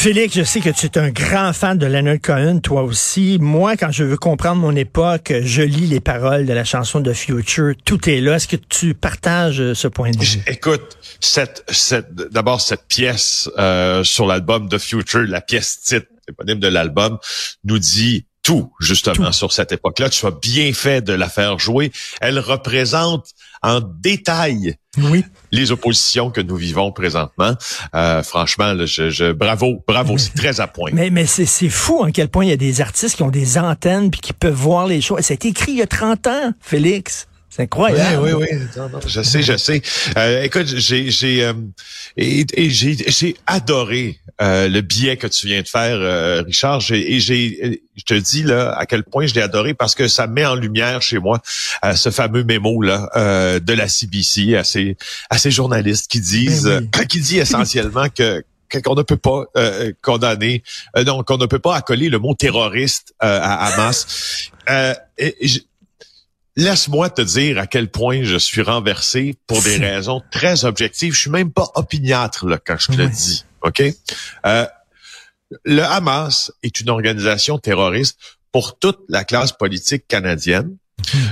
Félix, je sais que tu es un grand fan de Leonard Cohen, toi aussi. Moi, quand je veux comprendre mon époque, je lis les paroles de la chanson de Future. Tout est là. Est-ce que tu partages euh, ce point de vue? Écoute, cette, cette, d'abord cette pièce euh, sur l'album de Future, la pièce titre éponyme de l'album, nous dit tout, justement, sur cette époque-là. Tu as bien fait de la faire jouer. Elle représente en détail oui. les oppositions que nous vivons présentement. Euh, franchement, je, je, bravo, bravo, c'est très à point. Mais, mais c'est fou à quel point il y a des artistes qui ont des antennes puis qui peuvent voir les choses. C'est écrit il y a 30 ans, Félix. C'est incroyable. Oui, oui, oui. je sais, je sais. Euh, écoute, j'ai j'ai euh, et, j'ai j'ai adoré euh, le billet que tu viens de faire, euh, Richard. Et j'ai, je te dis là à quel point je l'ai adoré parce que ça met en lumière chez moi ce fameux mémo là de la CBC à ces à ces journalistes qui disent, ben qui dit essentiellement que qu'on ne peut pas euh, condamner, euh, non, qu'on ne peut pas accoler le mot terroriste euh, à Hamas. et, Laisse-moi te dire à quel point je suis renversé pour des raisons très objectives. Je suis même pas opiniâtre là, quand je te le dis. OK? Euh, le Hamas est une organisation terroriste pour toute la classe politique canadienne.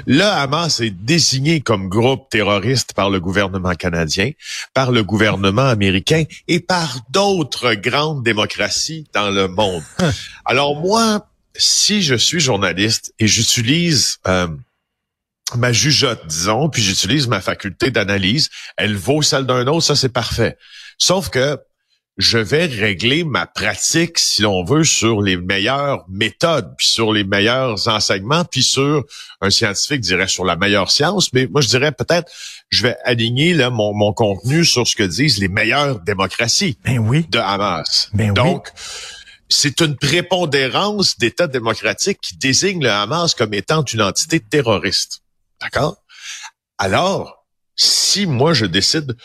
Le Hamas est désigné comme groupe terroriste par le gouvernement canadien, par le gouvernement américain et par d'autres grandes démocraties dans le monde. Alors moi, si je suis journaliste et j'utilise euh, ma jugeote, disons, puis j'utilise ma faculté d'analyse, elle vaut celle d'un autre, ça c'est parfait. Sauf que je vais régler ma pratique, si l'on veut, sur les meilleures méthodes, puis sur les meilleurs enseignements, puis sur un scientifique dirait sur la meilleure science, mais moi je dirais peut-être je vais aligner là, mon, mon contenu sur ce que disent les meilleures démocraties ben oui. de Hamas. Ben Donc, c'est une prépondérance d'État démocratique qui désigne le Hamas comme étant une entité terroriste. D'accord? Alors, si moi je décide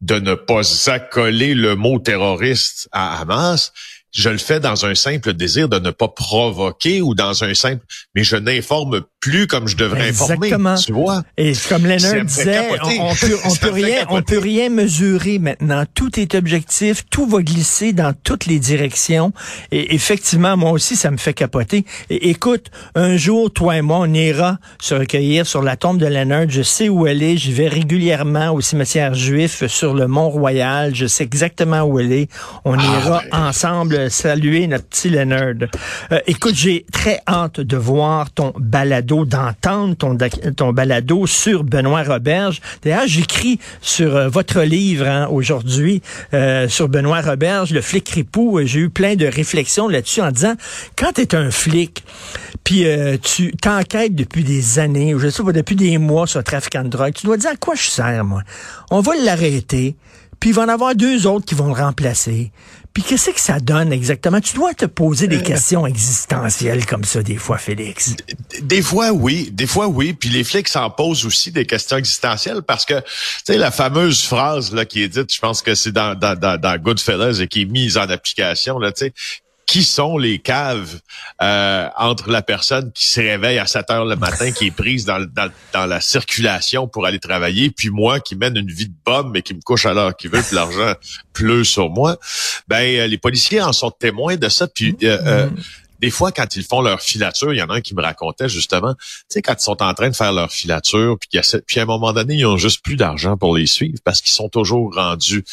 de ne pas accoler le mot terroriste à Hamas, je le fais dans un simple désir de ne pas provoquer ou dans un simple, mais je n'informe plus comme je devrais Exactement. informer. Tu vois? Et comme Leonard disait, on, peut, on peut rien, on peut rien mesurer maintenant. Tout est objectif, tout va glisser dans toutes les directions. Et effectivement, moi aussi, ça me fait capoter. Et écoute, un jour, toi et moi, on ira se recueillir sur la tombe de Leonard. Je sais où elle est. J'y vais régulièrement au cimetière juif sur le Mont-Royal. Je sais exactement où elle est. On ah, ira ensemble saluer notre petit Leonard. Euh, écoute, j'ai très hâte de voir ton balado d'entendre ton, balado sur Benoît Roberge. D'ailleurs, j'écris sur euh, votre livre hein, aujourd'hui, euh, sur Benoît Roberge, le flic ripou. J'ai eu plein de réflexions là-dessus en disant, quand tu un flic, puis euh, tu t'enquêtes depuis des années, ou je sais pas, depuis des mois sur le trafiquant de drogue, tu dois dire à quoi je sers, moi? On va l'arrêter, puis il va en avoir deux autres qui vont le remplacer. Puis qu'est-ce que ça donne exactement? Tu dois te poser des euh. questions existentielles comme ça des fois, Félix. Des fois, oui. Des fois, oui. Puis les flics s'en posent aussi des questions existentielles parce que, tu sais, la fameuse phrase là qui est dite, je pense que c'est dans, dans, dans, dans Goodfellas et qui est mise en application, là, tu sais, qui sont les caves euh, entre la personne qui se réveille à 7 heures le matin, qui est prise dans, la circulation pour aller travailler, puis moi qui mène une vie de bombe mais qui me couche à l'heure qui veut, puis l'argent pleut sur moi. Ben euh, les policiers en sont témoins de ça. Puis euh, mm-hmm des fois, quand ils font leur filature, il y en a un qui me racontait justement, tu sais, quand ils sont en train de faire leur filature, puis, puis à un moment donné, ils ont juste plus d'argent pour les suivre parce qu'ils sont toujours rendus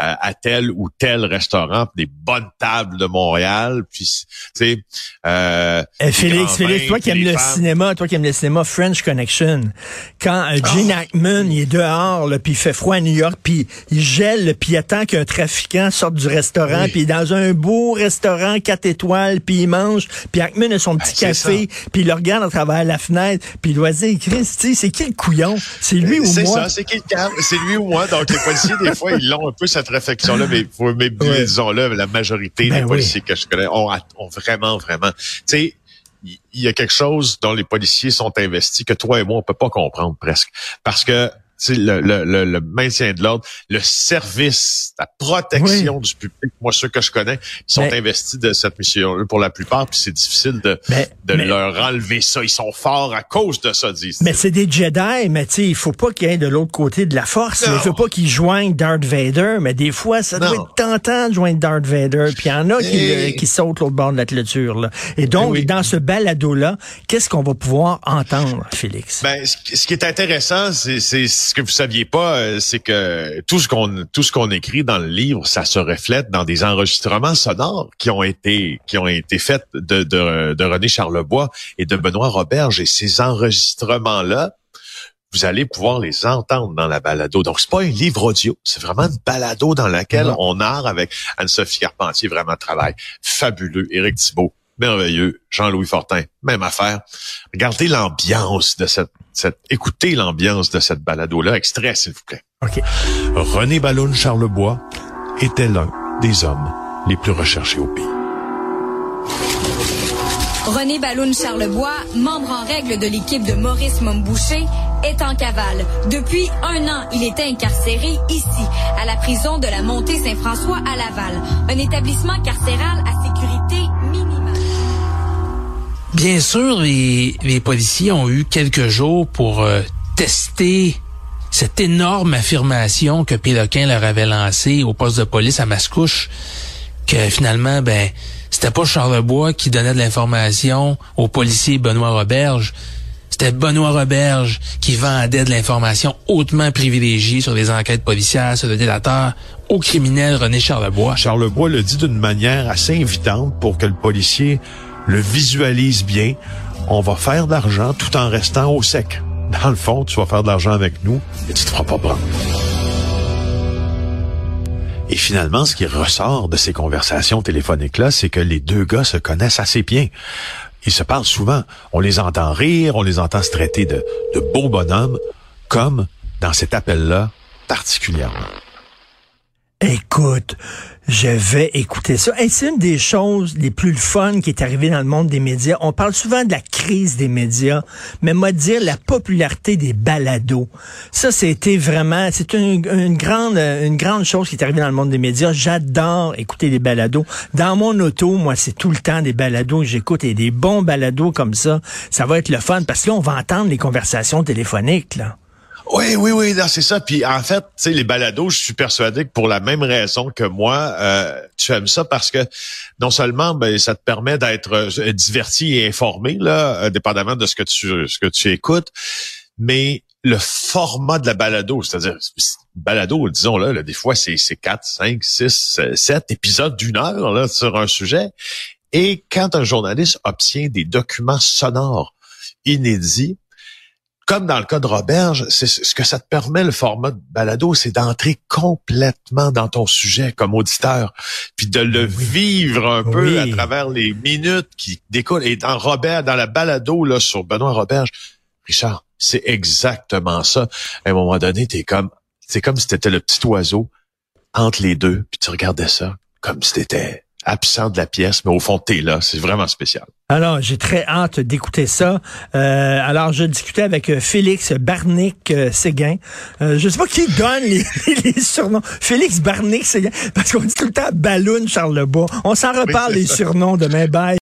euh, à tel ou tel restaurant, des bonnes tables de Montréal, puis tu sais. Euh, eh, Félix, Félix, toi qui aimes le cinéma, toi qui aimes le cinéma, French Connection, quand euh, Gene ah. Hackman il est dehors, puis il fait froid à New York, puis il gèle, puis il attend qu'un trafiquant sorte du restaurant, puis il est dans un beau restaurant quatre étoiles, puis il mange puis Ackman a son petit ben, café, puis il le regarde à travers la fenêtre, puis il doit dire, Chris, c'est qui le couillon? C'est lui ou moi? C'est ça, c'est qui le C'est lui ou moi? Donc, les policiers, des fois, ils ont un peu cette réflexion-là, mais, mais disons-le, la majorité ben des policiers que je connais ont, ont vraiment, vraiment, tu sais, il y a quelque chose dont les policiers sont investis que toi et moi, on peut pas comprendre presque. Parce que le, le, le, maintien de l'ordre, le service, la protection du public. Moi, ceux que je connais, ils sont investis de cette mission pour la plupart, puis c'est difficile de, de leur enlever ça. Ils sont forts à cause de ça, disent Mais c'est des Jedi, mais tu sais, il faut pas qu'il y ait de l'autre côté de la force. Il faut pas qu'ils joignent Darth Vader, mais des fois, ça doit être tentant de joindre Darth Vader, puis il y en a qui, qui sautent l'autre bord de la clôture. Là. Et donc, dans ce balado-là, qu'est-ce qu'on va pouvoir entendre, Félix? Ben, ce qui est intéressant, c'est ce que vous saviez pas, euh, c'est que tout ce qu'on tout ce qu'on écrit dans le livre, ça se reflète dans des enregistrements sonores qui ont été qui ont été faits de, de, de René Charlebois et de Benoît Roberge. Et ces enregistrements-là, vous allez pouvoir les entendre dans la balado. Donc, c'est pas un livre audio, c'est vraiment une balado dans laquelle on a avec Anne-Sophie Carpentier, vraiment travail fabuleux, Éric Thibault, merveilleux. Jean-Louis Fortin, même affaire. Regardez l'ambiance de cette, cette écoutez l'ambiance de cette balado-là. Extrait, s'il vous plaît. OK. René Balloune Charlebois était l'un des hommes les plus recherchés au pays. René Balloune Charlebois, membre en règle de l'équipe de Maurice Momboucher, est en cavale. Depuis un an, il était incarcéré ici, à la prison de la Montée Saint-François à Laval, un établissement carcéral à Bien sûr, les, policiers ont eu quelques jours pour euh, tester cette énorme affirmation que Péloquin leur avait lancée au poste de police à Mascouche, que finalement, ben, c'était pas Charlebois qui donnait de l'information au policier Benoît Roberge. C'était Benoît Roberge qui vendait de l'information hautement privilégiée sur les enquêtes policières, sur le délateur, au criminel René Charlebois. Charlebois le dit d'une manière assez invitante pour que le policier le visualise bien. On va faire de l'argent tout en restant au sec. Dans le fond, tu vas faire de l'argent avec nous et tu te feras pas prendre. Et finalement, ce qui ressort de ces conversations téléphoniques-là, c'est que les deux gars se connaissent assez bien. Ils se parlent souvent. On les entend rire, on les entend se traiter de, de beaux bonhommes, comme dans cet appel-là particulièrement. Écoute, je vais écouter ça. Et c'est une des choses les plus fun qui est arrivée dans le monde des médias. On parle souvent de la crise des médias, mais moi dire la popularité des balados. Ça, c'était vraiment, c'est une, grande, une grande chose qui est arrivée dans le monde des médias. J'adore écouter des balados. Dans mon auto, moi, c'est tout le temps des balados que j'écoute et des bons balados comme ça. Ça va être le fun parce que là, on va entendre les conversations téléphoniques, là. Oui, oui, oui, c'est ça. Puis en fait, tu sais, les balados, je suis persuadé que pour la même raison que moi, euh, tu aimes ça parce que non seulement ben, ça te permet d'être euh, diverti et informé, là, dépendamment de ce que tu ce que tu écoutes, mais le format de la balado, c'est-à-dire balado, disons là, des fois c'est c'est 4, 5, 6, 7 épisodes d'une heure là, sur un sujet. Et quand un journaliste obtient des documents sonores inédits, comme dans le cas de Roberge, c'est ce que ça te permet, le format de balado, c'est d'entrer complètement dans ton sujet comme auditeur, puis de le vivre un peu à travers les minutes qui découlent. Et dans Robert, dans la balado là sur Benoît Roberge, Richard, c'est exactement ça. À un moment donné, t'es comme, c'est comme si t'étais le petit oiseau entre les deux, puis tu regardais ça comme si t'étais absent de la pièce, mais au fond, t'es là. C'est vraiment spécial. Alors, j'ai très hâte d'écouter ça. Euh, alors, je discutais avec euh, Félix Barnick-Séguin. Euh, je sais pas qui donne les, les, surnoms. Félix Barnick-Séguin, parce qu'on dit tout le temps Balloon Charlebois. On s'en reparle les surnoms demain. Bye.